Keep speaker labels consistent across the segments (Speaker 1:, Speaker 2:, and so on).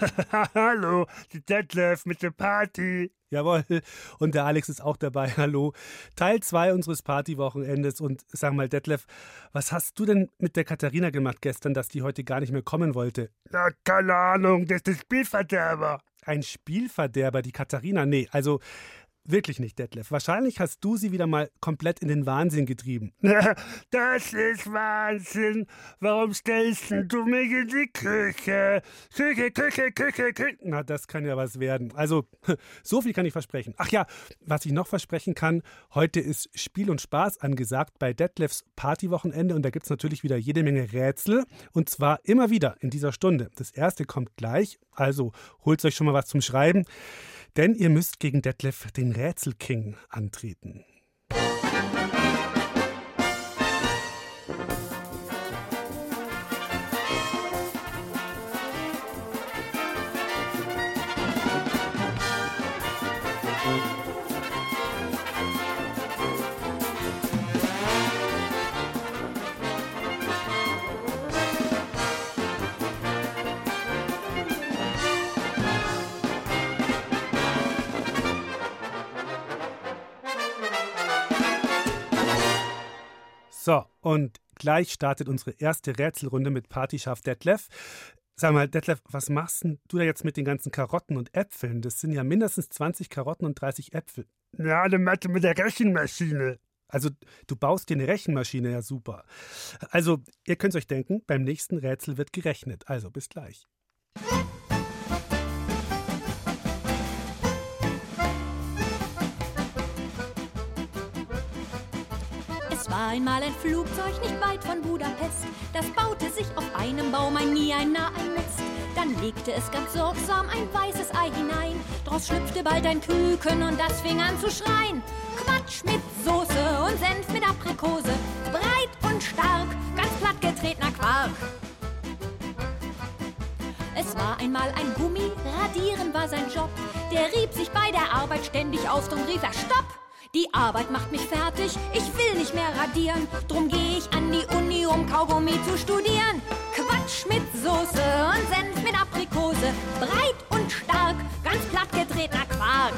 Speaker 1: Hallo, die Detlef mit der Party.
Speaker 2: Jawohl, und der Alex ist auch dabei. Hallo. Teil 2 unseres Partywochenendes. Und sag mal, Detlef, was hast du denn mit der Katharina gemacht gestern, dass die heute gar nicht mehr kommen wollte?
Speaker 1: Na, keine Ahnung, das ist der Spielverderber.
Speaker 2: Ein Spielverderber, die Katharina? Nee, also Wirklich nicht, Detlef. Wahrscheinlich hast du sie wieder mal komplett in den Wahnsinn getrieben.
Speaker 1: Das ist Wahnsinn. Warum stellst du mich in die Küche? Küche, Küche, Küche, Küche.
Speaker 2: Na, das kann ja was werden. Also, so viel kann ich versprechen. Ach ja, was ich noch versprechen kann, heute ist Spiel und Spaß angesagt bei Detlefs Partywochenende und da gibt es natürlich wieder jede Menge Rätsel und zwar immer wieder in dieser Stunde. Das erste kommt gleich, also holt euch schon mal was zum Schreiben. Denn ihr müsst gegen Detlef den Rätselking antreten. Und gleich startet unsere erste Rätselrunde mit Partyschaf Detlef. Sag mal, Detlef, was machst denn du da jetzt mit den ganzen Karotten und Äpfeln? Das sind ja mindestens 20 Karotten und 30 Äpfel.
Speaker 1: Ja, eine Mathe mit der Rechenmaschine.
Speaker 2: Also, du baust dir eine Rechenmaschine, ja super. Also, ihr könnt euch denken, beim nächsten Rätsel wird gerechnet. Also, bis gleich.
Speaker 3: War einmal ein Flugzeug nicht weit von Budapest. Das baute sich auf einem Baum ein nie ein nah ein Nest. Dann legte es ganz sorgsam ein weißes Ei hinein. Draus schlüpfte bald ein Küken und das fing an zu schreien. Quatsch mit Soße und Senf mit Aprikose. Breit und stark, ganz platt getretener Quark. Es war einmal ein Gummi, radieren war sein Job. Der rieb sich bei der Arbeit ständig auf und rief er Stopp! Die Arbeit macht mich fertig, ich will nicht mehr radieren. Drum geh ich an die Uni, um Kaugummi zu studieren. Quatsch mit Soße und Senf mit Aprikose. Breit und stark, ganz platt getretener Quark.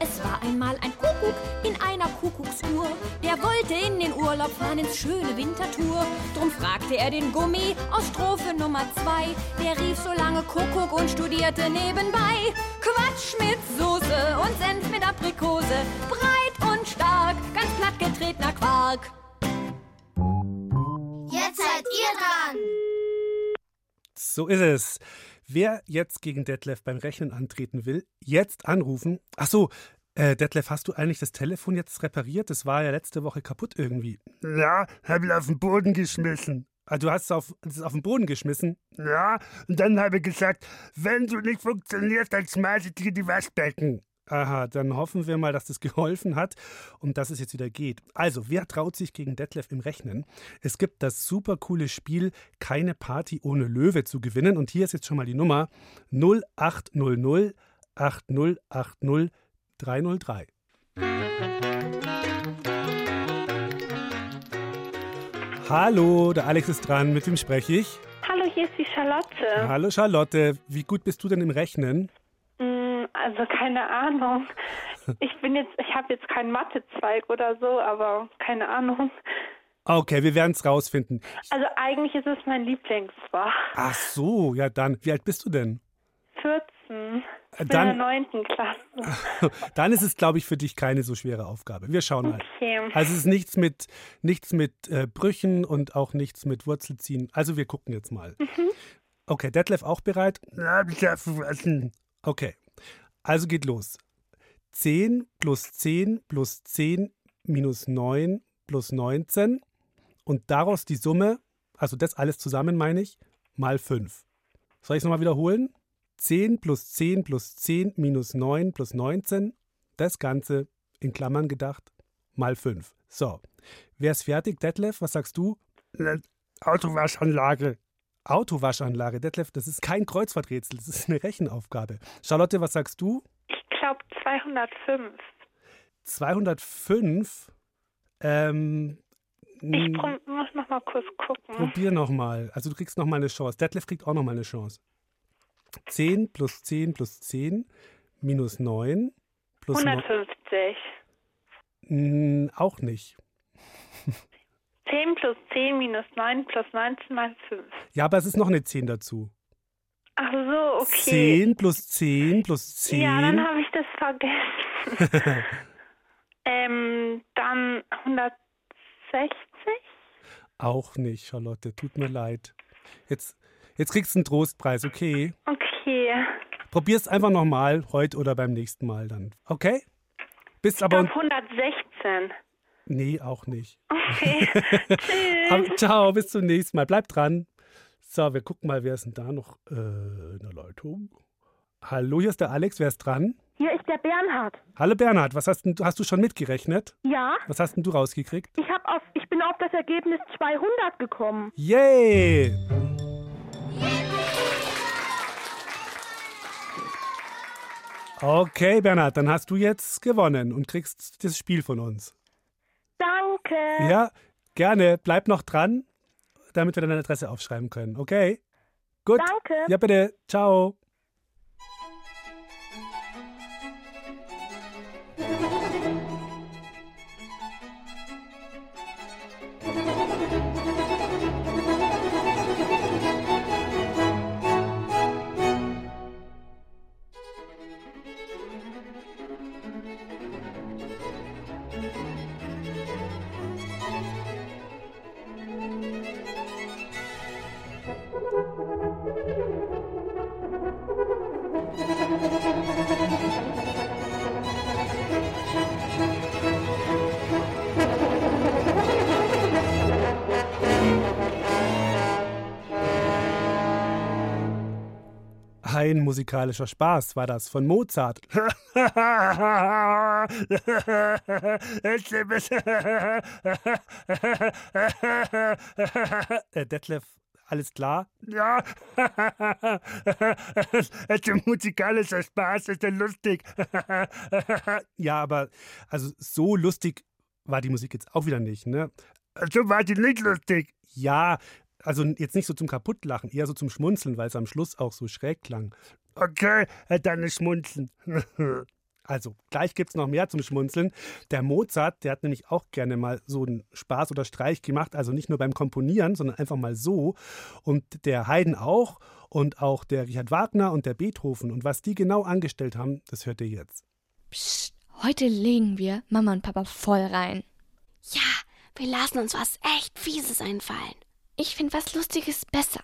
Speaker 3: Es war einmal ein Kuckuck in einer Kuckucksuhr. Der wollte in den Urlaub fahren ins schöne Wintertour. Drum fragte er den Gummi aus Strophe Nummer zwei. Der rief so lange Kuckuck und studierte nebenbei. Quatsch mit Soße und Senf mit Aprikose. Breit und stark, ganz platt getretener Quark.
Speaker 4: Jetzt seid ihr dran.
Speaker 2: So ist es. Wer jetzt gegen Detlef beim Rechnen antreten will, jetzt anrufen. Ach so, äh, Detlef, hast du eigentlich das Telefon jetzt repariert? Das war ja letzte Woche kaputt irgendwie.
Speaker 1: Ja, hab ich auf den Boden geschmissen.
Speaker 2: Ah, du hast es auf, es auf den Boden geschmissen?
Speaker 1: Ja, und dann habe ich gesagt, wenn du nicht funktionierst, dann schmeiße ich dir die Waschbecken.
Speaker 2: Aha, dann hoffen wir mal, dass das geholfen hat und dass es jetzt wieder geht. Also, wer traut sich gegen Detlef im Rechnen? Es gibt das super coole Spiel Keine Party ohne Löwe zu gewinnen und hier ist jetzt schon mal die Nummer 0800 8080 303. Hallo, der Alex ist dran, mit wem spreche ich?
Speaker 5: Hallo, hier ist die Charlotte.
Speaker 2: Hallo Charlotte, wie gut bist du denn im Rechnen?
Speaker 5: Mm, Also keine Ahnung. Ich bin jetzt, ich habe jetzt keinen Mathezweig oder so, aber keine Ahnung.
Speaker 2: Okay, wir werden es rausfinden.
Speaker 5: Also eigentlich ist es mein Lieblingsfach.
Speaker 2: Ach so, ja dann. Wie alt bist du denn?
Speaker 5: 14. Ich bin in
Speaker 2: Dann-
Speaker 5: der 9. Klasse.
Speaker 2: Dann ist es, glaube ich, für dich keine so schwere Aufgabe. Wir schauen mal.
Speaker 5: Okay.
Speaker 2: Also es ist nichts mit, nichts mit äh, Brüchen und auch nichts mit Wurzelziehen. Also wir gucken jetzt mal. Okay, Detlef auch bereit?
Speaker 1: Ja, hab ich ja vergessen.
Speaker 2: Okay, also geht los. 10 plus 10 plus 10 minus 9 plus 19 und daraus die Summe, also das alles zusammen meine ich, mal 5. Soll ich es nochmal wiederholen? 10 plus 10 plus 10 minus 9 plus 19, das Ganze in Klammern gedacht, mal 5. So, wer ist fertig, Detlef? Was sagst du?
Speaker 1: Autowaschanlage.
Speaker 2: Autowaschanlage. Detlef, das ist kein Kreuzworträtsel, das ist eine Rechenaufgabe. Charlotte, was sagst du?
Speaker 5: Ich glaube 205.
Speaker 2: 205. Ähm,
Speaker 5: Ich
Speaker 2: m,
Speaker 5: prob- muss noch mal kurz gucken.
Speaker 2: probier nochmal. Also du kriegst nochmal eine Chance. Detlef kriegt auch nochmal eine Chance. 10 plus 10 plus 10 minus 9 plus 9.
Speaker 5: 150.
Speaker 2: Mm, auch nicht.
Speaker 5: 10 plus 10 minus 9 plus 19 mal 5.
Speaker 2: Ja, aber es ist noch eine 10 dazu.
Speaker 5: Ach so, okay.
Speaker 2: 10 plus 10 plus 10.
Speaker 5: Ja, dann habe ich das vergessen. ähm, dann 160?
Speaker 2: Auch nicht, Charlotte. Tut mir leid. Jetzt, jetzt kriegst du einen Trostpreis, okay?
Speaker 5: Okay.
Speaker 2: Probier's einfach nochmal, heute oder beim nächsten Mal dann. Okay? Bist
Speaker 5: Ich
Speaker 2: aber.
Speaker 5: glaube 116.
Speaker 2: Nee, auch nicht.
Speaker 5: Okay. Tschüss.
Speaker 2: Ciao, bis zum nächsten Mal. Bleib dran. So, wir gucken mal, wer ist denn da noch äh, in der Leitung? Hallo, hier ist der Alex. Wer ist dran?
Speaker 6: Hier ist der Bernhard.
Speaker 2: Hallo Bernhard, was hast, denn, hast du schon mitgerechnet?
Speaker 6: Ja,
Speaker 2: Was hast denn du rausgekriegt?
Speaker 6: ich, hab auf, ich bin auf das Ergebnis 200 gekommen.
Speaker 2: Yay! Okay, Bernhard, dann hast du jetzt gewonnen und kriegst das Spiel von uns.
Speaker 6: Danke.
Speaker 2: Ja, gerne. Bleib noch dran, damit wir deine Adresse aufschreiben können. Okay? Gut.
Speaker 6: Danke.
Speaker 2: Ja, bitte. Ciao. Musikalischer Spaß war das von Mozart. äh, Detlef, alles klar?
Speaker 1: ja, es ist musikalischer Spaß, ist ja lustig.
Speaker 2: Ja, aber also so lustig war die Musik jetzt auch wieder nicht, ne?
Speaker 1: so war die nicht lustig.
Speaker 2: Ja, also jetzt nicht so zum Kaputtlachen, eher so zum Schmunzeln, weil es am Schluss auch so schräg klang.
Speaker 1: Okay, äh, dann Schmunzeln.
Speaker 2: Also, gleich gibt's noch mehr zum Schmunzeln. Der Mozart, der hat nämlich auch gerne mal so einen Spaß oder Streich gemacht, also nicht nur beim Komponieren, sondern einfach mal so. Und der Haydn auch und auch der Richard Wagner und der Beethoven. Und was die genau angestellt haben, das hört ihr jetzt.
Speaker 4: Psst, heute legen wir Mama und Papa voll rein.
Speaker 7: Ja, wir lassen uns was echt Fieses einfallen.
Speaker 4: Ich finde was Lustiges besser.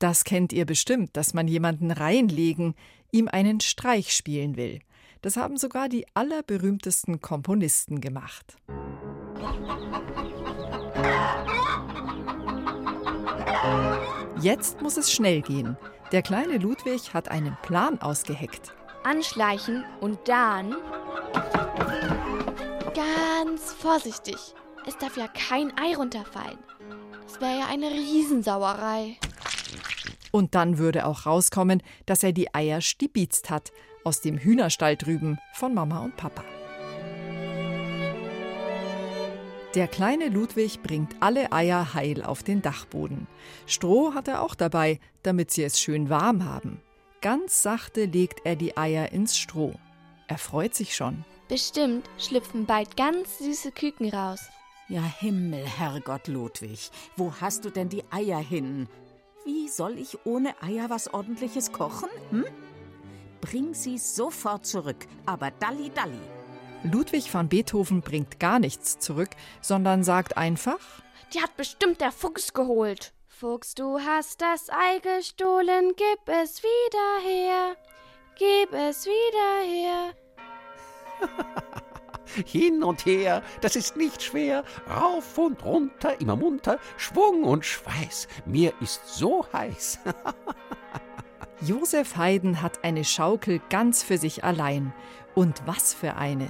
Speaker 8: Das kennt ihr bestimmt, dass man jemanden reinlegen, ihm einen Streich spielen will. Das haben sogar die allerberühmtesten Komponisten gemacht. Jetzt muss es schnell gehen. Der kleine Ludwig hat einen Plan ausgeheckt.
Speaker 4: Anschleichen und dann. Ganz vorsichtig. Es darf ja kein Ei runterfallen. Das wäre ja eine Riesensauerei.
Speaker 8: Und dann würde auch rauskommen, dass er die Eier stibitzt hat, aus dem Hühnerstall drüben von Mama und Papa. Der kleine Ludwig bringt alle Eier heil auf den Dachboden. Stroh hat er auch dabei, damit sie es schön warm haben. Ganz sachte legt er die Eier ins Stroh. Er freut sich schon.
Speaker 4: Bestimmt schlüpfen bald ganz süße Küken raus.
Speaker 9: Ja, Himmel, Herrgott Ludwig, wo hast du denn die Eier hin? Wie soll ich ohne Eier was Ordentliches kochen? Hm? Bring sie sofort zurück, aber dalli dalli.
Speaker 8: Ludwig van Beethoven bringt gar nichts zurück, sondern sagt einfach:
Speaker 4: Die hat bestimmt der Fuchs geholt. Fuchs, du hast das Ei gestohlen, gib es wieder her. Gib es wieder her.
Speaker 10: Hin und her, das ist nicht schwer. Rauf und runter, immer munter, Schwung und Schweiß. Mir ist so heiß.
Speaker 8: Josef Haydn hat eine Schaukel ganz für sich allein. Und was für eine!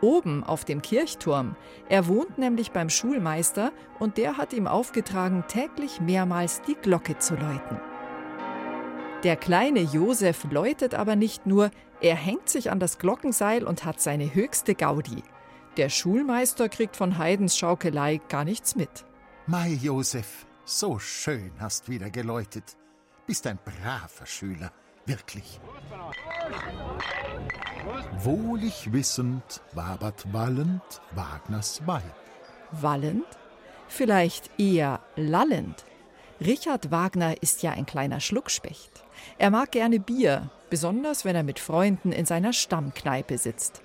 Speaker 8: Oben auf dem Kirchturm. Er wohnt nämlich beim Schulmeister und der hat ihm aufgetragen, täglich mehrmals die Glocke zu läuten. Der kleine Josef läutet aber nicht nur, er hängt sich an das Glockenseil und hat seine höchste Gaudi. Der Schulmeister kriegt von Heidens Schaukelei gar nichts mit.
Speaker 11: Mai Josef, so schön hast wieder geläutet. Bist ein braver Schüler, wirklich. Wohlig wissend wabert wallend Wagners Weib.
Speaker 8: Wallend? Vielleicht eher lallend. Richard Wagner ist ja ein kleiner Schluckspecht. Er mag gerne Bier, besonders wenn er mit Freunden in seiner Stammkneipe sitzt.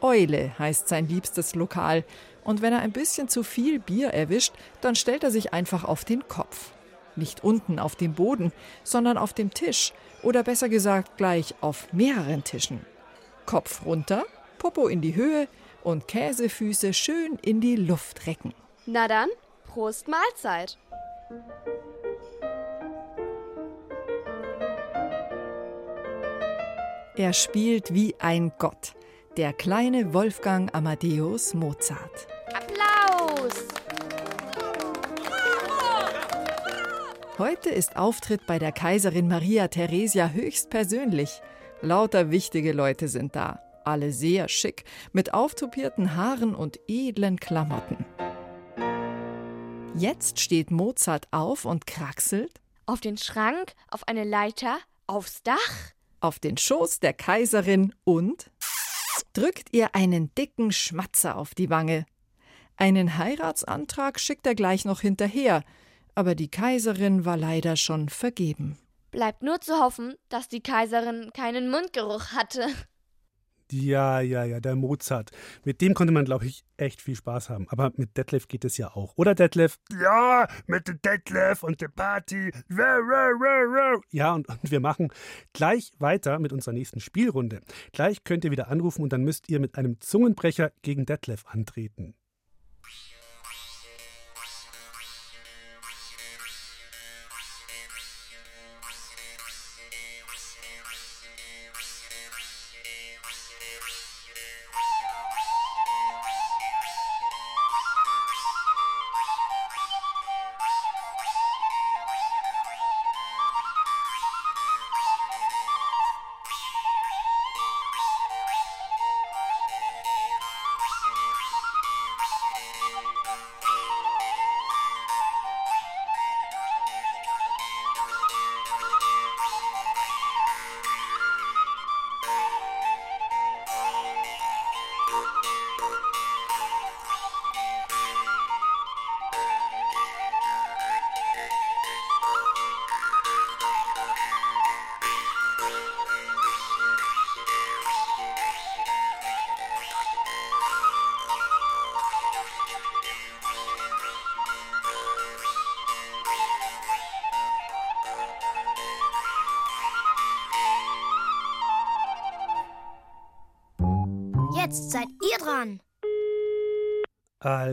Speaker 8: Eule heißt sein liebstes Lokal, und wenn er ein bisschen zu viel Bier erwischt, dann stellt er sich einfach auf den Kopf. Nicht unten auf dem Boden, sondern auf dem Tisch oder besser gesagt gleich auf mehreren Tischen. Kopf runter, Popo in die Höhe und Käsefüße schön in die Luft recken.
Speaker 4: Na dann, Prost Mahlzeit.
Speaker 8: Er spielt wie ein Gott, der kleine Wolfgang Amadeus Mozart.
Speaker 4: Applaus!
Speaker 8: Heute ist Auftritt bei der Kaiserin Maria Theresia höchstpersönlich. Lauter wichtige Leute sind da, alle sehr schick, mit auftupierten Haaren und edlen Klamotten. Jetzt steht Mozart auf und kraxelt
Speaker 4: Auf den Schrank, auf eine Leiter, aufs Dach.
Speaker 8: Auf den Schoß der Kaiserin und drückt ihr einen dicken Schmatzer auf die Wange. Einen Heiratsantrag schickt er gleich noch hinterher, aber die Kaiserin war leider schon vergeben.
Speaker 4: Bleibt nur zu hoffen, dass die Kaiserin keinen Mundgeruch hatte.
Speaker 2: Ja, ja, ja, der Mozart. Mit dem konnte man, glaube ich, echt viel Spaß haben. Aber mit Detlef geht es ja auch. Oder Detlef?
Speaker 1: Ja, mit dem Detlef und der Party.
Speaker 2: Ja, und, und wir machen gleich weiter mit unserer nächsten Spielrunde. Gleich könnt ihr wieder anrufen und dann müsst ihr mit einem Zungenbrecher gegen Detlef antreten.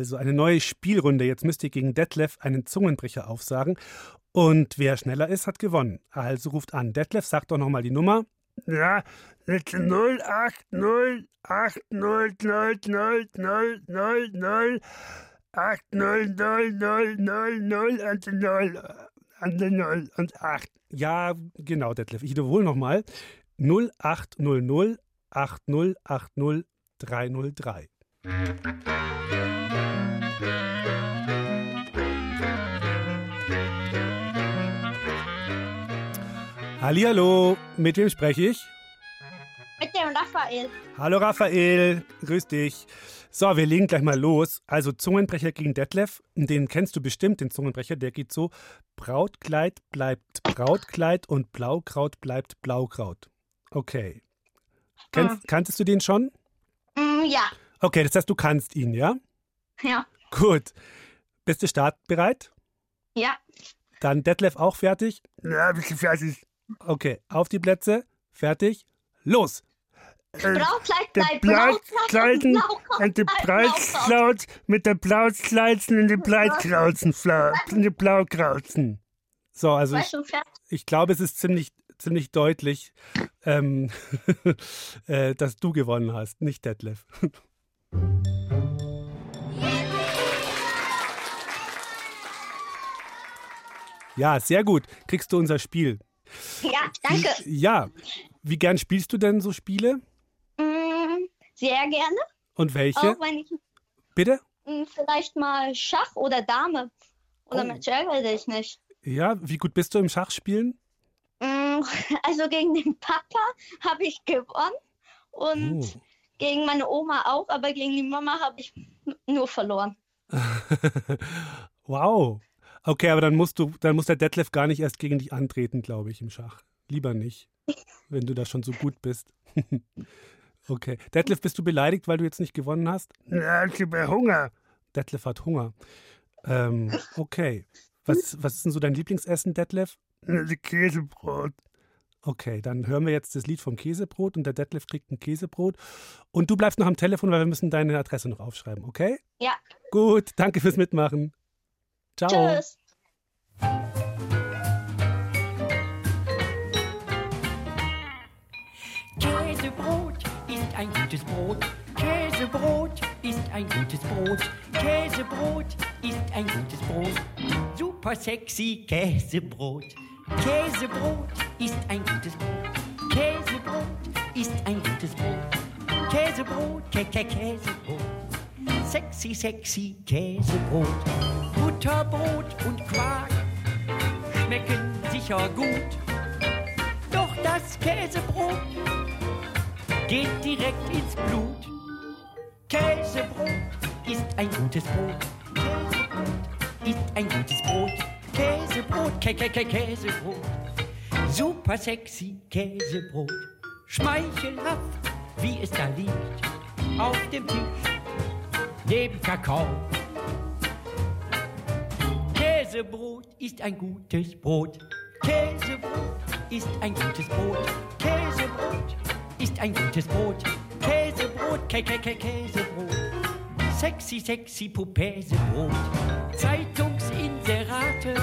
Speaker 2: Also eine neue Spielrunde. Jetzt müsst ihr gegen Detlef einen Zungenbrecher aufsagen. Und wer schneller ist, hat gewonnen. Also ruft an. Detlef, sag doch nochmal die Nummer.
Speaker 1: Ja, jetzt 080 80 0 0 0 0 0 0 8 0 0 0 0 0 und 0 und 0 und 8.
Speaker 2: Ja, genau, Detlef. Ich wiederhole nochmal. 0800 8080 303. Hallihallo, mit wem spreche ich?
Speaker 12: Mit dem Raphael.
Speaker 2: Hallo Raphael, grüß dich. So, wir legen gleich mal los. Also Zungenbrecher gegen Detlef, den kennst du bestimmt, den Zungenbrecher, der geht so, Brautkleid bleibt Brautkleid und Blaukraut bleibt Blaukraut. Okay. Kennst,
Speaker 12: Hm.
Speaker 2: Kanntest du den schon?
Speaker 12: Mm, ja.
Speaker 2: Okay, das heißt, du kannst ihn, ja?
Speaker 12: Ja.
Speaker 2: Gut. Bist du startbereit?
Speaker 12: Ja.
Speaker 2: Dann Detlef auch fertig?
Speaker 1: Ja, bist du fertig?
Speaker 2: Okay, auf die Plätze, fertig, los!
Speaker 1: Blautkleiden
Speaker 12: Blaukraut
Speaker 1: und die. Breitklaut mit der Blautkleidsen und die Breitkrauzen, Fla- und die Blaukrauzen.
Speaker 2: So, also ich, ich glaube, es ist ziemlich, ziemlich deutlich, ähm, äh, dass du gewonnen hast, nicht Detlef. Ja, sehr gut. Kriegst du unser Spiel.
Speaker 12: Ja, danke.
Speaker 2: Ja. Wie gern spielst du denn so Spiele?
Speaker 12: Mm, sehr gerne.
Speaker 2: Und welche?
Speaker 12: Auch wenn ich
Speaker 2: Bitte?
Speaker 12: mm, vielleicht mal Schach oder Dame. Oder
Speaker 2: Oh.
Speaker 12: mit Shell weiß ich nicht.
Speaker 2: Ja, wie gut bist du im Schachspielen?
Speaker 12: Mm, Also gegen den Papa habe ich gewonnen und
Speaker 2: Oh.
Speaker 12: gegen meine Oma auch, aber gegen die Mama habe ich nur verloren.
Speaker 2: wow. Okay, aber dann musst du, dann muss der Detlef gar nicht erst gegen dich antreten, glaube ich, im Schach. Lieber nicht, wenn du da schon so gut bist. okay. Detlef, bist du beleidigt, weil du jetzt nicht gewonnen hast?
Speaker 1: Ja, ich habe Hunger.
Speaker 2: Detlef hat Hunger. Ähm, okay. Was, was ist denn so dein Lieblingsessen, Detlef?
Speaker 1: Das Käsebrot.
Speaker 2: Okay, dann hören wir jetzt das Lied vom Käsebrot und der Detlef kriegt ein Käsebrot. Und du bleibst noch am Telefon, weil wir müssen deine Adresse noch aufschreiben, okay?
Speaker 12: Ja.
Speaker 2: Gut, danke fürs Mitmachen. Ciao.
Speaker 12: Tschüss.
Speaker 13: Käsebrot ist ein gutes Brot. Käsebrot ist ein gutes Brot. Käsebrot ist ein gutes Brot. Super sexy Käsebrot. Käsebrot ist ein gutes Brot. Käsebrot ist ein gutes Brot. Käsebrot, Kä Kä Käsebrot. Sexy, sexy Käsebrot. Butterbrot und Quark schmecken sicher gut. Doch das Käsebrot geht direkt ins Blut. Käsebrot ist ein gutes Brot. Käsebrot ist ein gutes Brot. Käsebrot, Kä Kä Kä Käsebrot. Super sexy Käsebrot. Schmeichelhaft, wie es da liegt. Auf dem Tisch, neben Kakao. Käsebrot ist ein gutes Brot. Käsebrot ist ein gutes Brot. Käsebrot ist ein gutes Brot. Käsebrot, Kä Kä Kä Käsebrot. Sexy, sexy Pupäsebrot. Zeitungsinserate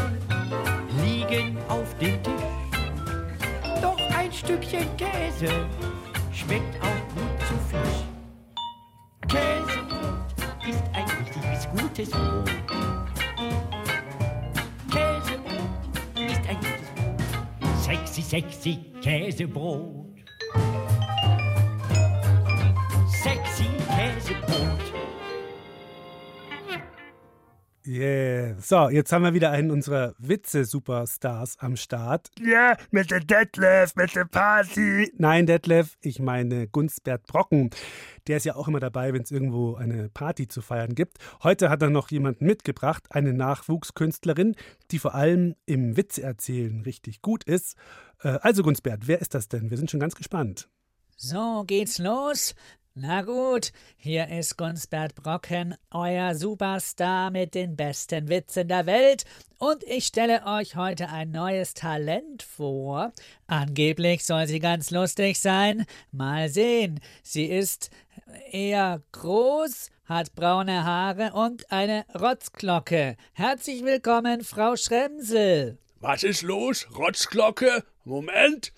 Speaker 13: liegen auf dem Tisch. Doch ein Stückchen Käse schmeckt auch gut zu Fisch. Käsebrot ist ein richtiges gutes Brot. Sexy, sexy Käsebrot.
Speaker 2: Yeah. So, jetzt haben wir wieder einen unserer Witze-Superstars am Start.
Speaker 1: Ja, mit der Detlef, mit der Party.
Speaker 2: Nein, Detlef, ich meine Gunstbert Brocken. Der ist ja auch immer dabei, wenn es irgendwo eine Party zu feiern gibt. Heute hat er noch jemanden mitgebracht, eine Nachwuchskünstlerin, die vor allem im Witzeerzählen richtig gut ist. Äh, Also, Gunstbert, wer ist das denn? Wir sind schon ganz gespannt.
Speaker 14: So geht's los. Na gut, hier ist Gunsbert Brocken, euer Superstar mit den besten Witzen der Welt, und ich stelle euch heute ein neues Talent vor. Angeblich soll sie ganz lustig sein. Mal sehen. Sie ist eher groß, hat braune Haare und eine Rotzglocke. Herzlich willkommen, Frau Schremsel.
Speaker 15: Was ist los? Rotzglocke? Moment.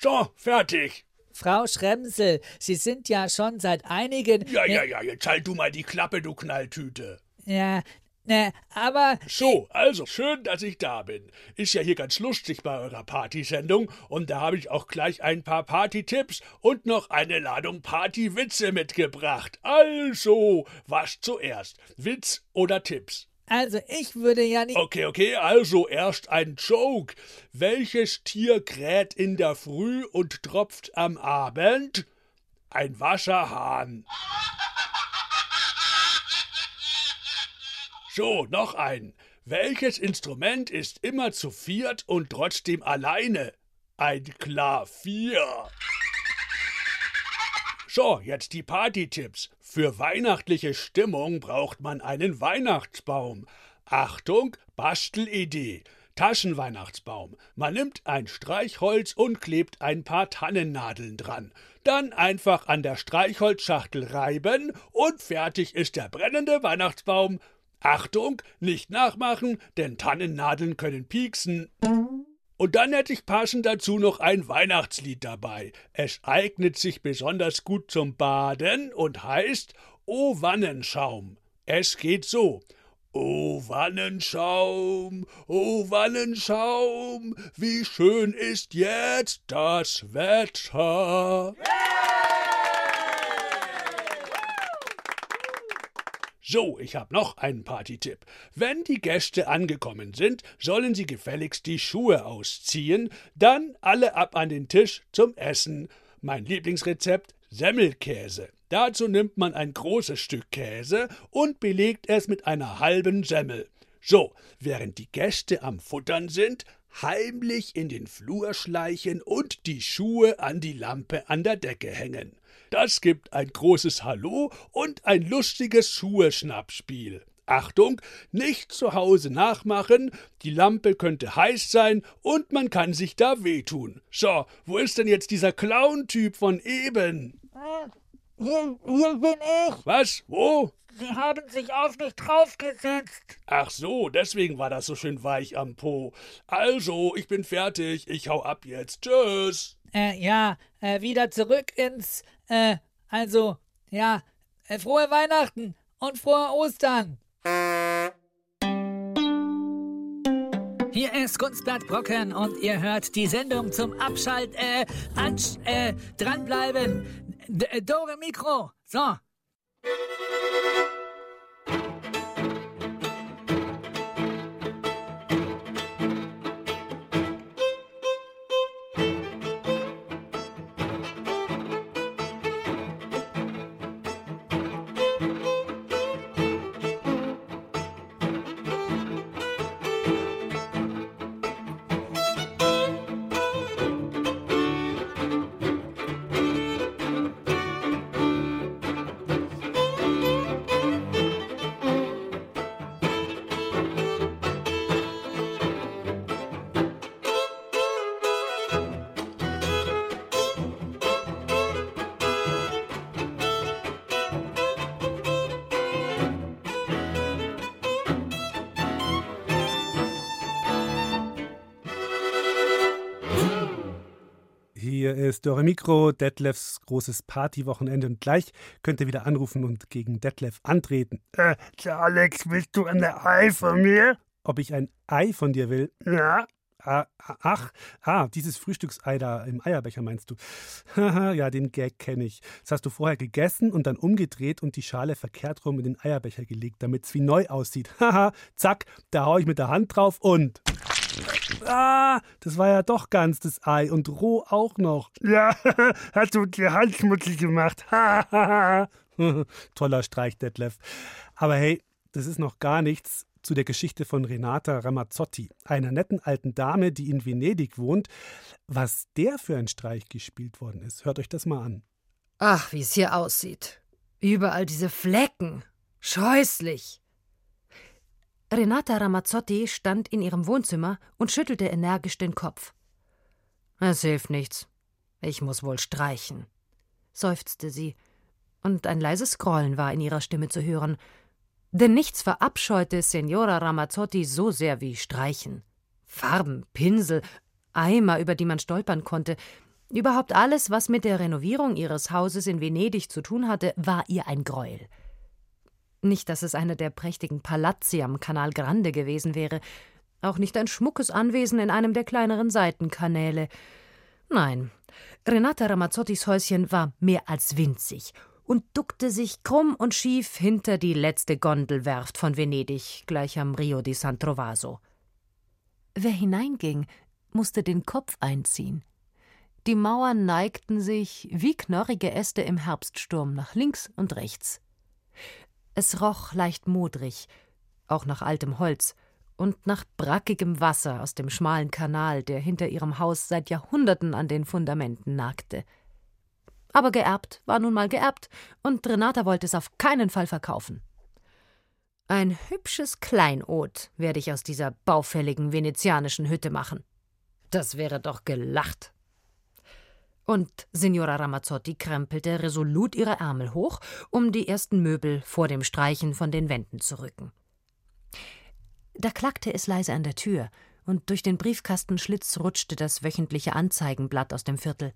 Speaker 15: So, fertig.
Speaker 14: Frau Schremsel, Sie sind ja schon seit einigen.
Speaker 15: Ja, ja, ja, jetzt halt du mal die Klappe, du Knalltüte.
Speaker 14: Ja, ne, aber.
Speaker 15: So, also, schön, dass ich da bin. Ist ja hier ganz lustig bei eurer Partysendung und da habe ich auch gleich ein paar Partytipps und noch eine Ladung Partywitze mitgebracht. Also, was zuerst? Witz oder Tipps?
Speaker 14: Also, ich würde ja nicht.
Speaker 15: Okay, okay, also erst ein Joke. Welches Tier kräht in der Früh und tropft am Abend? Ein Wasserhahn. So, noch ein. Welches Instrument ist immer zu viert und trotzdem alleine? Ein Klavier. So, jetzt die Partytipps. Für weihnachtliche Stimmung braucht man einen Weihnachtsbaum. Achtung, Bastelidee. Taschenweihnachtsbaum. Man nimmt ein Streichholz und klebt ein paar Tannennadeln dran. Dann einfach an der Streichholzschachtel reiben und fertig ist der brennende Weihnachtsbaum. Achtung, nicht nachmachen, denn Tannennadeln können pieksen. Und dann hätte ich passend dazu noch ein Weihnachtslied dabei. Es eignet sich besonders gut zum Baden und heißt O Wannenschaum. Es geht so. O Wannenschaum, o Wannenschaum, wie schön ist jetzt das Wetter. So, ich habe noch einen Partytipp. Wenn die Gäste angekommen sind, sollen sie gefälligst die Schuhe ausziehen, dann alle ab an den Tisch zum Essen. Mein Lieblingsrezept Semmelkäse. Dazu nimmt man ein großes Stück Käse und belegt es mit einer halben Semmel. So, während die Gäste am Futtern sind, heimlich in den Flur schleichen und die Schuhe an die Lampe an der Decke hängen. Das gibt ein großes Hallo und ein lustiges Schuheschnappspiel. Achtung, nicht zu Hause nachmachen, die Lampe könnte heiß sein und man kann sich da wehtun. So, wo ist denn jetzt dieser Clown-Typ von eben?
Speaker 14: Hier, hier bin ich.
Speaker 15: Was? Wo?
Speaker 14: Sie haben sich auf mich draufgesetzt.
Speaker 15: Ach so, deswegen war das so schön weich am Po. Also, ich bin fertig. Ich hau ab jetzt. Tschüss.
Speaker 14: Äh, ja, äh, wieder zurück ins, äh, also, ja, äh, frohe Weihnachten und frohe Ostern. Hier ist Gunstblatt Brocken und ihr hört die Sendung zum Abschalt, äh, ansch, äh, dranbleiben. D äh, Dore Mikro. So.
Speaker 2: Ist Dore Mikro, Detlefs großes Partywochenende und gleich könnt ihr wieder anrufen und gegen Detlef antreten.
Speaker 1: Äh, Alex, willst du ein Ei von mir?
Speaker 2: Ob ich ein Ei von dir will?
Speaker 1: Ja.
Speaker 2: Ah, ach, ah, dieses Frühstücksei da im Eierbecher meinst du? Haha, ja, den Gag kenne ich. Das hast du vorher gegessen und dann umgedreht und die Schale verkehrt rum in den Eierbecher gelegt, damit es wie neu aussieht. Haha, zack, da hau ich mit der Hand drauf und. Ah, das war ja doch ganz das Ei und roh auch noch.
Speaker 1: Ja, hast du die Hand schmutzig gemacht.
Speaker 2: Toller Streich, Detlef. Aber hey, das ist noch gar nichts zu der Geschichte von Renata Ramazzotti, einer netten alten Dame, die in Venedig wohnt. Was der für ein Streich gespielt worden ist, hört euch das mal an.
Speaker 16: Ach, wie es hier aussieht. Überall diese Flecken. Scheußlich. Renata Ramazzotti stand in ihrem Wohnzimmer und schüttelte energisch den Kopf. Es hilft nichts. Ich muss wohl streichen, seufzte sie, und ein leises Grollen war in ihrer Stimme zu hören, denn nichts verabscheute Signora Ramazzotti so sehr wie Streichen. Farben, Pinsel, Eimer, über die man stolpern konnte, überhaupt alles, was mit der Renovierung ihres Hauses in Venedig zu tun hatte, war ihr ein Greuel. Nicht, dass es einer der prächtigen Palazzi am Canal Grande gewesen wäre, auch nicht ein schmuckes Anwesen in einem der kleineren Seitenkanäle. Nein, Renata Ramazzottis Häuschen war mehr als winzig und duckte sich krumm und schief hinter die letzte Gondelwerft von Venedig, gleich am Rio di San Trovaso. Wer hineinging, musste den Kopf einziehen. Die Mauern neigten sich wie knorrige Äste im Herbststurm nach links und rechts. Es roch leicht modrig, auch nach altem Holz und nach brackigem Wasser aus dem schmalen Kanal, der hinter ihrem Haus seit Jahrhunderten an den Fundamenten nagte. Aber geerbt war nun mal geerbt, und Renata wollte es auf keinen Fall verkaufen. Ein hübsches Kleinod werde ich aus dieser baufälligen venezianischen Hütte machen. Das wäre doch gelacht. Und Signora Ramazzotti krempelte resolut ihre Ärmel hoch, um die ersten Möbel vor dem Streichen von den Wänden zu rücken. Da klackte es leise an der Tür, und durch den Briefkastenschlitz rutschte das wöchentliche Anzeigenblatt aus dem Viertel.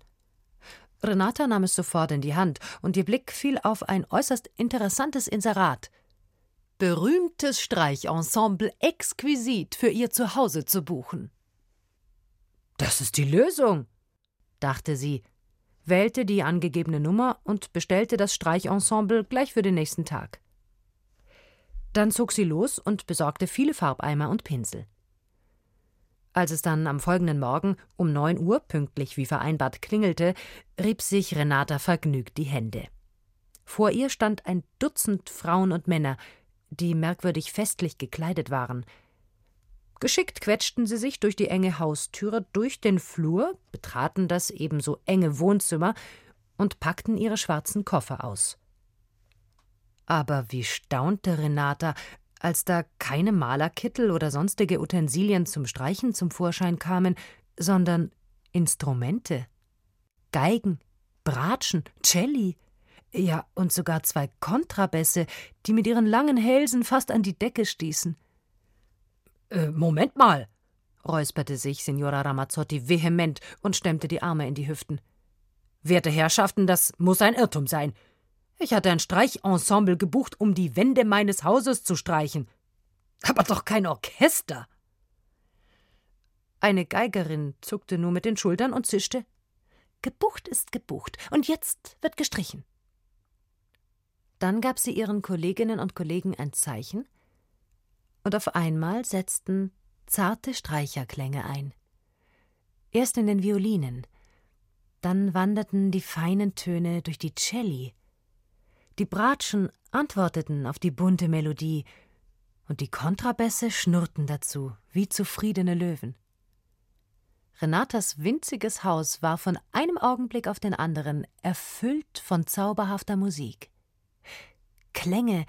Speaker 16: Renata nahm es sofort in die Hand, und ihr Blick fiel auf ein äußerst interessantes Inserat. Berühmtes Streichensemble exquisit für ihr Zuhause zu buchen. Das ist die Lösung, dachte sie, wählte die angegebene Nummer und bestellte das Streichensemble gleich für den nächsten Tag. Dann zog sie los und besorgte viele Farbeimer und Pinsel. Als es dann am folgenden Morgen um neun Uhr pünktlich wie vereinbart klingelte, rieb sich Renata vergnügt die Hände. Vor ihr stand ein Dutzend Frauen und Männer, die merkwürdig festlich gekleidet waren. Geschickt quetschten sie sich durch die enge Haustüre, durch den Flur, betraten das ebenso enge Wohnzimmer und packten ihre schwarzen Koffer aus. Aber wie staunte Renata, als da keine Malerkittel oder sonstige Utensilien zum Streichen zum Vorschein kamen, sondern Instrumente. Geigen, Bratschen, Celli, ja, und sogar zwei Kontrabässe, die mit ihren langen Hälsen fast an die Decke stießen. Äh, Moment mal, räusperte sich Signora Ramazzotti vehement und stemmte die Arme in die Hüften. Werte Herrschaften, das muss ein Irrtum sein. Ich hatte ein Streichensemble gebucht, um die Wände meines Hauses zu streichen. Aber doch kein Orchester. Eine Geigerin zuckte nur mit den Schultern und zischte. Gebucht ist gebucht, und jetzt wird gestrichen. Dann gab sie ihren Kolleginnen und Kollegen ein Zeichen, und auf einmal setzten zarte Streicherklänge ein. Erst in den Violinen, dann wanderten die feinen Töne durch die Celli, die Bratschen antworteten auf die bunte Melodie, und die Kontrabässe schnurrten dazu, wie zufriedene Löwen. Renatas winziges Haus war von einem Augenblick auf den anderen erfüllt von zauberhafter Musik. Klänge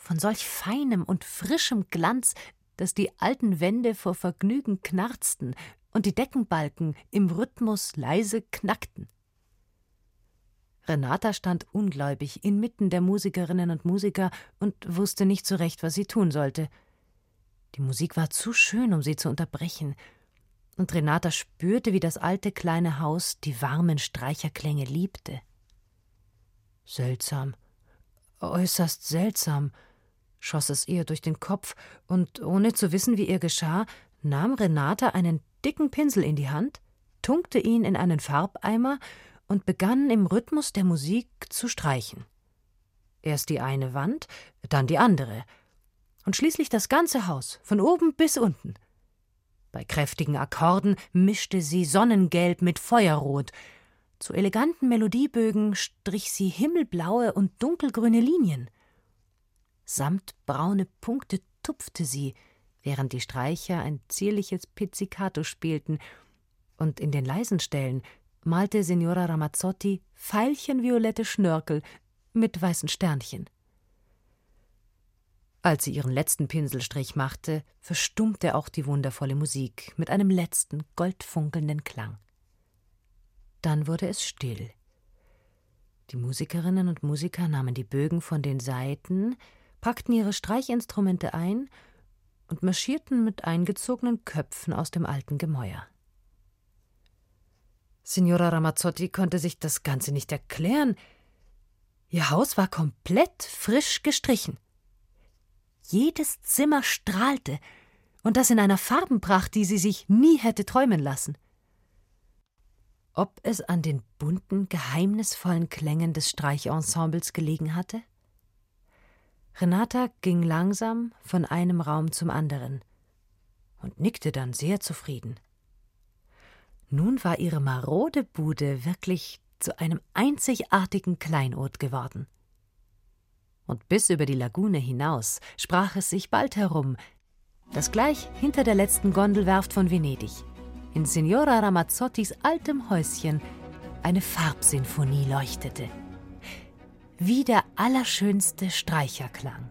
Speaker 16: von solch feinem und frischem Glanz, dass die alten Wände vor Vergnügen knarzten und die Deckenbalken im Rhythmus leise knackten. Renata stand ungläubig inmitten der Musikerinnen und Musiker und wusste nicht so recht, was sie tun sollte. Die Musik war zu schön, um sie zu unterbrechen, und Renata spürte, wie das alte kleine Haus die warmen Streicherklänge liebte. Seltsam, äußerst seltsam, schoss es ihr durch den Kopf, und ohne zu wissen, wie ihr geschah, nahm Renata einen dicken Pinsel in die Hand, tunkte ihn in einen Farbeimer und begann im Rhythmus der Musik zu streichen. Erst die eine Wand, dann die andere, und schließlich das ganze Haus, von oben bis unten. Bei kräftigen Akkorden mischte sie Sonnengelb mit Feuerrot, zu eleganten Melodiebögen strich sie himmelblaue und dunkelgrüne Linien. Samtbraune Punkte tupfte sie, während die Streicher ein zierliches Pizzicato spielten, und in den leisen Stellen malte Signora Ramazzotti veilchenviolette Schnörkel mit weißen Sternchen. Als sie ihren letzten Pinselstrich machte, verstummte auch die wundervolle Musik mit einem letzten goldfunkelnden Klang. Dann wurde es still. Die Musikerinnen und Musiker nahmen die Bögen von den Saiten, packten ihre Streichinstrumente ein und marschierten mit eingezogenen Köpfen aus dem alten Gemäuer. Signora Ramazzotti konnte sich das Ganze nicht erklären. Ihr Haus war komplett frisch gestrichen. Jedes Zimmer strahlte, und das in einer Farbenpracht, die sie sich nie hätte träumen lassen. Ob es an den bunten, geheimnisvollen Klängen des Streichensembles gelegen hatte? Renata ging langsam von einem Raum zum anderen und nickte dann sehr zufrieden. Nun war ihre marode Bude wirklich zu einem einzigartigen Kleinod geworden. Und bis über die Lagune hinaus sprach es sich bald herum, dass gleich hinter der letzten Gondelwerft von Venedig, in Signora Ramazzottis altem Häuschen, eine Farbsinfonie leuchtete. Wie der allerschönste Streicherklang.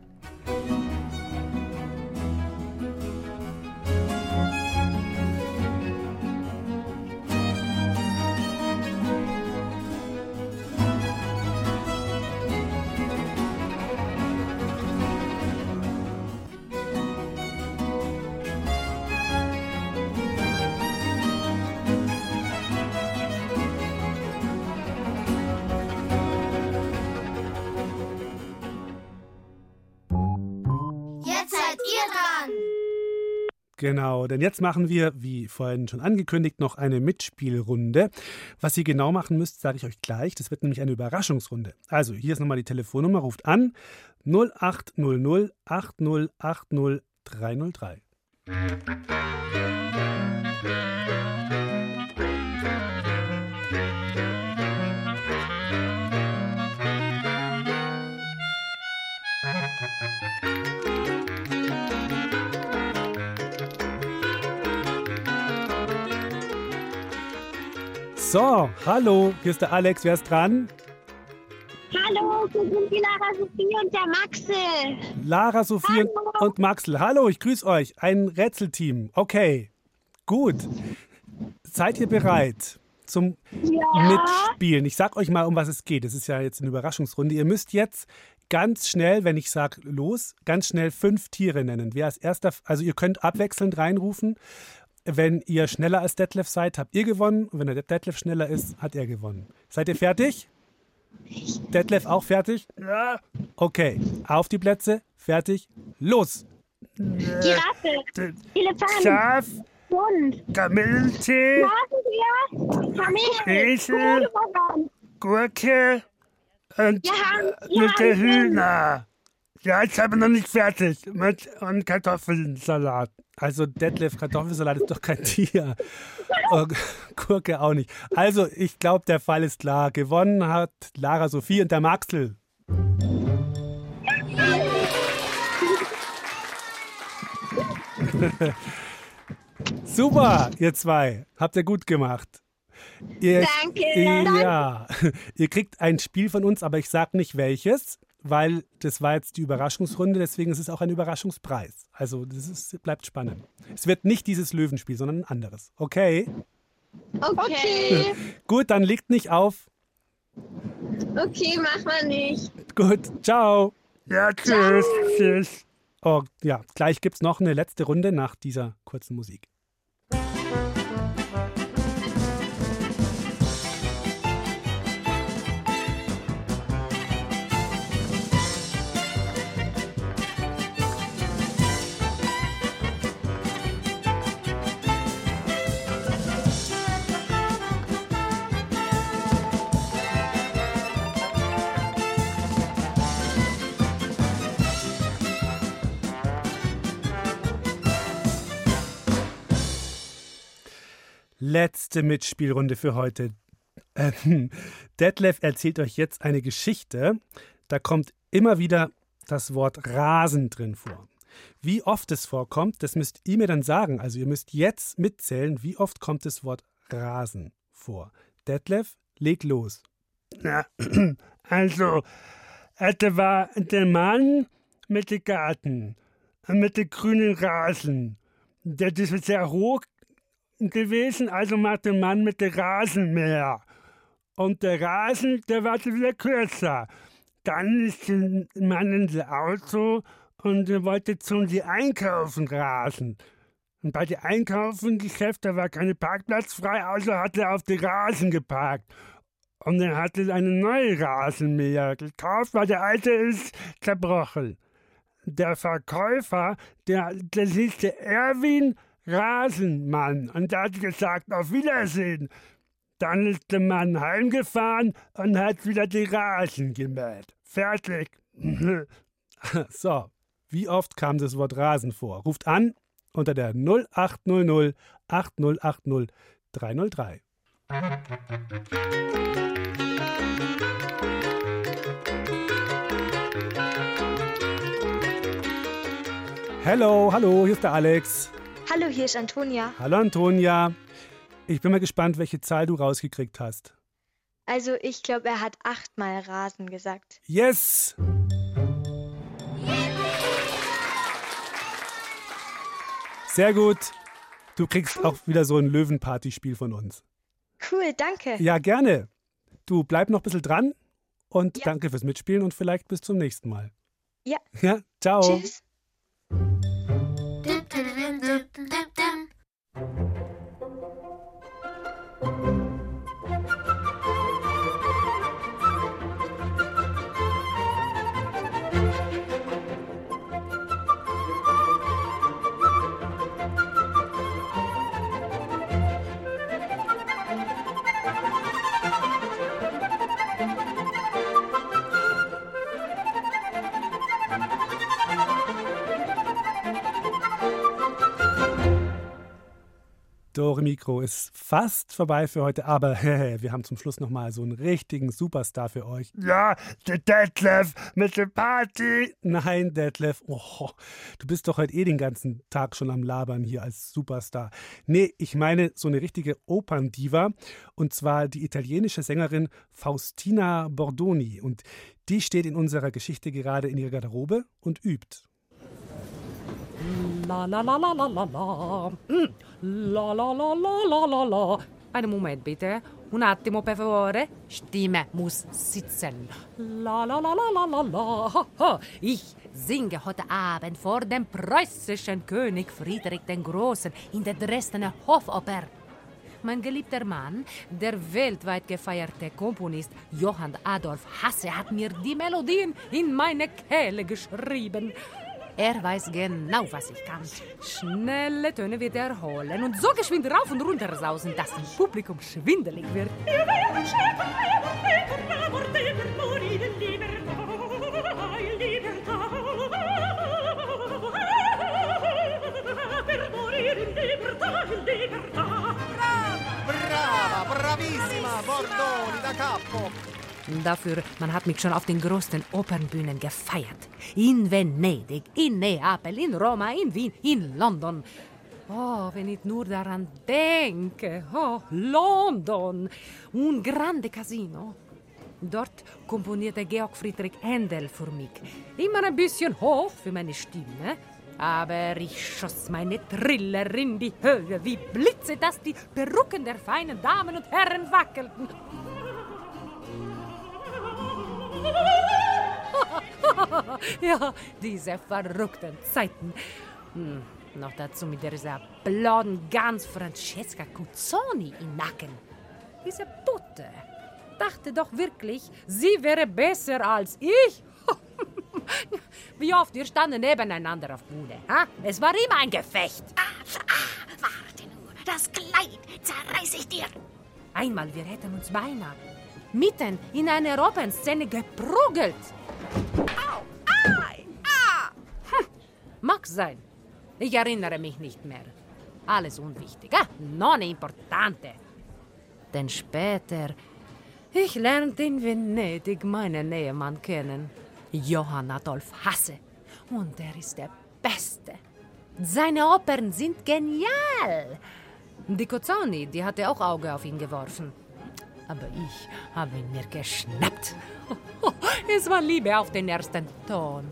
Speaker 17: Jetzt seid ihr dran.
Speaker 2: Genau, denn jetzt machen wir, wie vorhin schon angekündigt, noch eine Mitspielrunde. Was ihr genau machen müsst, sage ich euch gleich. Das wird nämlich eine Überraschungsrunde. Also, hier ist nochmal die Telefonnummer, ruft an 0800 8080 303. So, hallo, hier ist der Alex, wer ist dran?
Speaker 6: Hallo, wir sind die Lara Sophie und der Maxel.
Speaker 2: Lara, Sophie und- und Maxel. Hallo, ich grüße euch. Ein Rätselteam. Okay, gut. Seid ihr bereit zum
Speaker 6: Ja.
Speaker 2: Mitspielen? Ich sag euch mal, um was es geht. Es ist ja jetzt eine Überraschungsrunde. Ihr müsst jetzt ganz schnell, wenn ich sage los, ganz schnell fünf Tiere nennen. Wer als erster, also ihr könnt abwechselnd reinrufen. Wenn ihr schneller als Detlef seid, habt ihr gewonnen. Und wenn der Detlef schneller ist, hat er gewonnen. Seid ihr fertig? Detlef auch fertig?
Speaker 1: Ja.
Speaker 2: Okay, auf die Plätze, fertig, los!
Speaker 6: Giraffe, Elefant,
Speaker 1: Schaf,
Speaker 6: Hund,
Speaker 1: Kamillentee, Esel. Gurke und
Speaker 6: Ja,
Speaker 1: äh,
Speaker 6: ja,
Speaker 1: mit der. Hühner. Ja, jetzt haben wir noch nicht fertig. Mit, und Kartoffelsalat.
Speaker 2: Also Detlef, Kartoffelsalat ist doch kein Tier. Oh, Gurke auch nicht. Also, ich glaube, der Fall ist klar. Gewonnen hat Lara Sophie und der Maxel. Super, ihr zwei. Habt ihr gut gemacht. Ihr,
Speaker 6: Danke.
Speaker 2: Ja, ihr kriegt ein Spiel von uns, aber ich sage nicht welches, weil das war jetzt die Überraschungsrunde, deswegen ist es auch ein Überraschungspreis. Also das ist, bleibt spannend. Es wird nicht dieses Löwenspiel, sondern ein anderes. Okay?
Speaker 6: Okay.
Speaker 2: Gut, dann legt nicht auf.
Speaker 6: Okay, mach mal nicht.
Speaker 2: Gut, ciao.
Speaker 1: Ja, tschüss. Tschüss.
Speaker 2: Oh, ja, gleich gibt es noch eine letzte Runde nach dieser kurzen Musik. Letzte Mitspielrunde für heute. Ähm, Detlef erzählt euch jetzt eine Geschichte. Da kommt immer wieder das Wort Rasen drin vor. Wie oft es vorkommt, das müsst ihr mir dann sagen. Also ihr müsst jetzt mitzählen, wie oft kommt das Wort Rasen vor. Detlef, leg los.
Speaker 1: Ja, also, da war der Mann mit dem Garten, mit dem grünen Rasen. Der ist sehr hoch gewesen, also macht der Mann mit dem Rasenmäher. Und der Rasen, der war wieder kürzer. Dann ist der Mann ins Auto und er wollte zum die Einkaufen rasen. Und bei den Einkaufen-Geschäft, da war kein Parkplatz frei, also hat er auf den Rasen geparkt. Und er hatte eine neue Rasenmäher gekauft, weil der alte ist zerbrochen. Der Verkäufer, der, der hieß der Erwin Rasenmann und der hat gesagt, auf Wiedersehen. Dann ist der Mann heimgefahren und hat wieder die Rasen gemäht. Fertig.
Speaker 2: So, wie oft kam das Wort Rasen vor? Ruft an unter der 0800 8080 303. Hallo, hallo, hier ist der Alex.
Speaker 18: Hallo, hier ist Antonia.
Speaker 2: Hallo Antonia. Ich bin mal gespannt, welche Zahl du rausgekriegt hast.
Speaker 18: Also, ich glaube, er hat achtmal Rasen gesagt.
Speaker 2: Yes! Sehr gut. Du kriegst auch wieder so ein Löwenparty-Spiel von uns.
Speaker 18: Cool, danke.
Speaker 2: Ja, gerne. Du bleib noch ein bisschen dran und danke fürs Mitspielen und vielleicht bis zum nächsten Mal.
Speaker 18: Ja.
Speaker 2: Ja, ciao.
Speaker 18: Tschüss.
Speaker 2: Dore Mikro ist fast vorbei für heute, aber wir haben zum Schluss noch mal so einen richtigen Superstar für euch.
Speaker 1: Ja, der Detlef mit der Party.
Speaker 2: Nein, Detlef, oh, du bist doch heute eh den ganzen Tag schon am Labern hier als Superstar. Nee, ich meine so eine richtige Operndiva und zwar die italienische Sängerin Faustina Bordoni und die steht in unserer Geschichte gerade in ihrer Garderobe und übt.
Speaker 16: La la la la la la la. Mm. La la la la la la la. Einen Moment bitte. Un attimo per favore. Stimme muss sitzen. La la la la la la la. Ich singe heute Abend vor dem preußischen König Friedrich den Großen in der Dresdner Hofoper. Mein geliebter Mann, der weltweit gefeierte Komponist Johann Adolf Hasse, hat mir die Melodien in meine Kehle geschrieben. Er weiß genau, was ich kann. Schnelle Töne wird er holen und so geschwind rauf und runter sausen, dass dem Publikum schwindelig wird.
Speaker 17: Brava, bravissima, Bordoni da capo.
Speaker 16: Dafür, man hat mich schon auf den großen Opernbühnen gefeiert. In Venedig, in Neapel, in Roma, in Wien, in London. Oh, wenn ich nur daran denke. Oh, London. Un grande Casino. Dort komponierte Georg Friedrich Händel für mich. Immer ein bisschen hoch für meine Stimme. Aber ich schoss meine Triller in die Höhe wie Blitze, dass die Perücken der feinen Damen und Herren wackelten. ja, diese verrückten Zeiten. Hm, noch dazu mit dieser blonden Gans Francesca Cuzzoni im Nacken. Diese Putte dachte doch wirklich, sie wäre besser als ich. Wie oft wir standen nebeneinander auf Bühne. Ha? Es war immer ein Gefecht.
Speaker 7: Ah, ah, warte nur, das Kleid zerreiß ich dir.
Speaker 16: Einmal, wir hätten uns beinahe mitten in einer Opernszene geprügelt.
Speaker 7: Au! Ai! Ah!
Speaker 16: Hm, mag sein. Ich erinnere mich nicht mehr. Alles unwichtig. Ah, non importante. Denn später, ich lernte in Venedig meinen Ehemann kennen. Johann Adolf Hasse. Und er ist der Beste. Seine Opern sind genial. Die Cozzoni, die hatte auch Auge auf ihn geworfen. Aber ich habe ihn mir geschnappt. Es war Liebe auf den ersten Ton.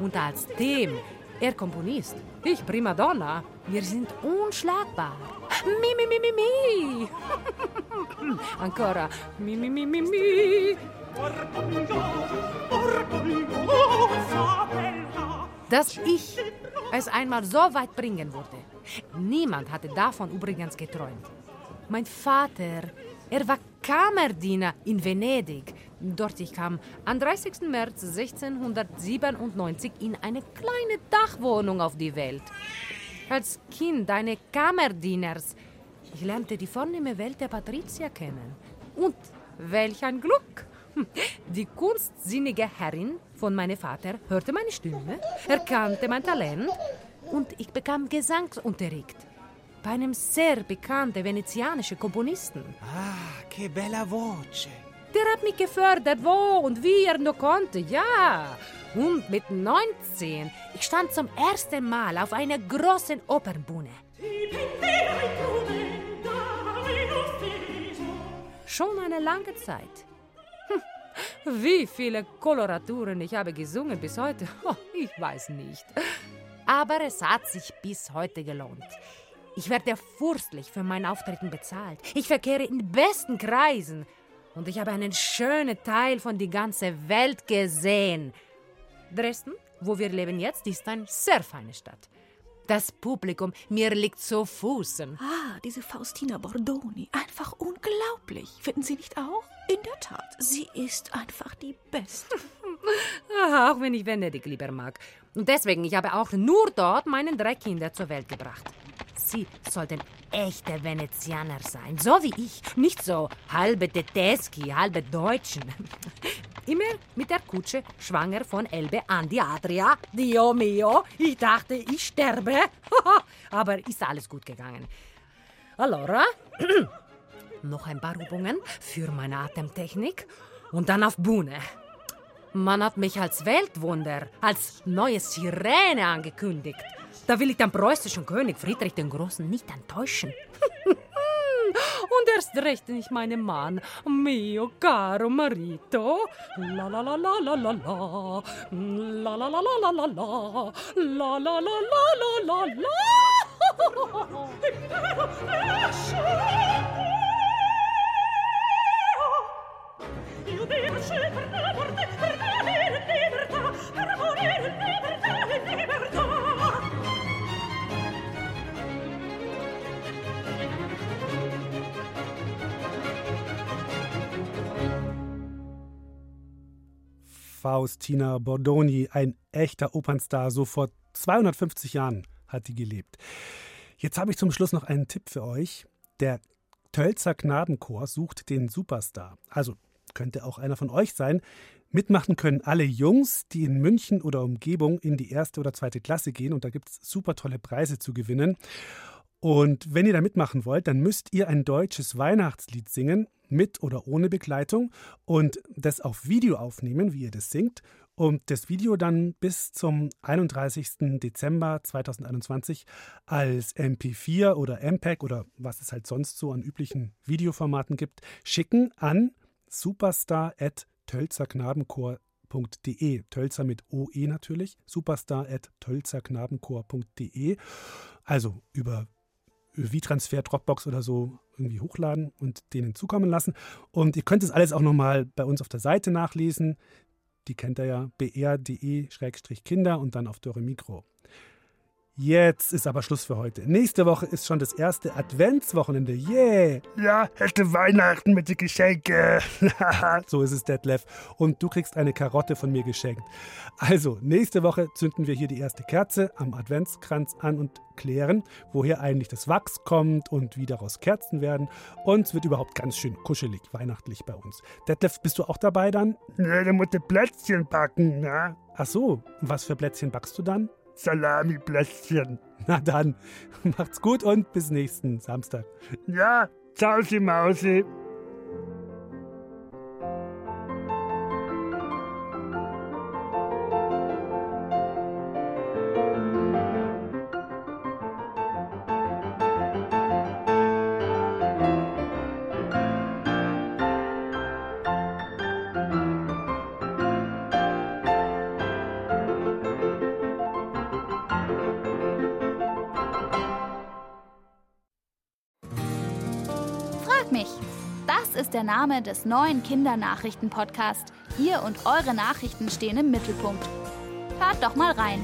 Speaker 16: Und als Team, er Komponist, ich Primadonna, wir sind unschlagbar. Mi, mi, mi, mi, mi. Ancora. Mi, mi, mi, mi, mi. Dass ich es einmal so weit bringen würde. Niemand hatte davon übrigens geträumt. Mein Vater, er war Kammerdiener in Venedig. Dort ich kam am 30. März 1697 in eine kleine Dachwohnung auf die Welt. Als Kind eine Kammerdieners. Ich lernte die vornehme Welt der Patrizier kennen. Und welch ein Glück! Die kunstsinnige Herrin von meinem Vater hörte meine Stimme, erkannte mein Talent und ich bekam Gesangsunterricht bei einem sehr bekannten venezianischen Komponisten.
Speaker 17: Ah, che bella voce.
Speaker 16: Der hat mich gefördert, wo und wie er nur konnte, ja. Und mit 19, ich stand zum ersten Mal auf einer großen Opernbühne. Schon eine lange Zeit. Wie viele Koloraturen ich habe gesungen bis heute, oh, ich weiß nicht. Aber es hat sich bis heute gelohnt. Ich werde furchtlich für mein Auftreten bezahlt. Ich verkehre in besten Kreisen. Und ich habe einen schönen Teil von die ganze Welt gesehen. Dresden, wo wir leben jetzt, ist eine sehr feine Stadt. Das Publikum, mir liegt zu Fußen.
Speaker 9: Ah, diese Faustina Bordoni. Einfach unglaublich. Finden Sie nicht auch? In der Tat, sie ist einfach die Beste.
Speaker 16: Auch wenn ich Venedig lieber mag. Und deswegen, ich habe auch nur dort meinen drei Kinder zur Welt gebracht. Sie sollten echte Venezianer sein, so wie ich. Nicht so halbe Tedeschi, halbe Deutschen. immer mit der Kutsche schwanger von Elbe an die Adria. Dio mio, ich dachte, ich sterbe. Aber ist alles gut gegangen. Allora, noch ein paar Übungen für meine Atemtechnik und dann auf Bühne. Man hat mich als Weltwunder, als neue Sirene angekündigt. Da will ich den preußischen König Friedrich den Großen nicht enttäuschen. Und erst recht nicht meinen Mann, mio caro marito. La la la la la la la. La la la la la la la. La la la la la la
Speaker 2: Faustina Bordoni, ein echter Opernstar, so vor 250 Jahren hat die gelebt. Jetzt habe ich zum Schluss noch einen Tipp für euch. Der Tölzer Knabenchor sucht den Superstar. Also könnte auch einer von euch sein. Mitmachen können alle Jungs, die in München oder Umgebung in die erste oder zweite Klasse gehen und da gibt es super tolle Preise zu gewinnen. Und wenn ihr da mitmachen wollt, dann müsst ihr ein deutsches Weihnachtslied singen, mit oder ohne Begleitung, und das auf Video aufnehmen, wie ihr das singt, und das Video dann bis zum 31. Dezember 2021 als MP4 oder MPEG oder was es halt sonst so an üblichen Videoformaten gibt, schicken an superstar.tölzerknabenchor.de. Tölzer mit OE natürlich. superstar.tölzerknabenchor.de. Also über V-Transfer, Dropbox oder so irgendwie hochladen und denen zukommen lassen. Und ihr könnt es alles auch nochmal bei uns auf der Seite nachlesen. Die kennt ihr ja, br.de-kinder und dann auf Dore Mikro. Jetzt ist aber Schluss für heute. Nächste Woche ist schon das erste Adventswochenende. Yeah!
Speaker 1: Ja, hätte Weihnachten mit den Geschenke.
Speaker 2: so ist es, Detlef. Und du kriegst eine Karotte von mir geschenkt. Also, nächste Woche zünden wir hier die erste Kerze am Adventskranz an und klären, woher eigentlich das Wachs kommt und wie daraus Kerzen werden. Und es wird überhaupt ganz schön kuschelig, weihnachtlich bei uns. Detlef, bist du auch dabei dann?
Speaker 1: Ne, da muss Plätzchen backen, ne?
Speaker 2: Ach so, was für Plätzchen backst du dann?
Speaker 1: Salami-Plätzchen.
Speaker 2: Na dann, macht's gut und bis nächsten Samstag.
Speaker 1: Ja, ciao, Sie Mausi.
Speaker 4: Der Name des neuen Kindernachrichten-Podcasts. Ihr und eure Nachrichten stehen im Mittelpunkt. Hört doch mal rein.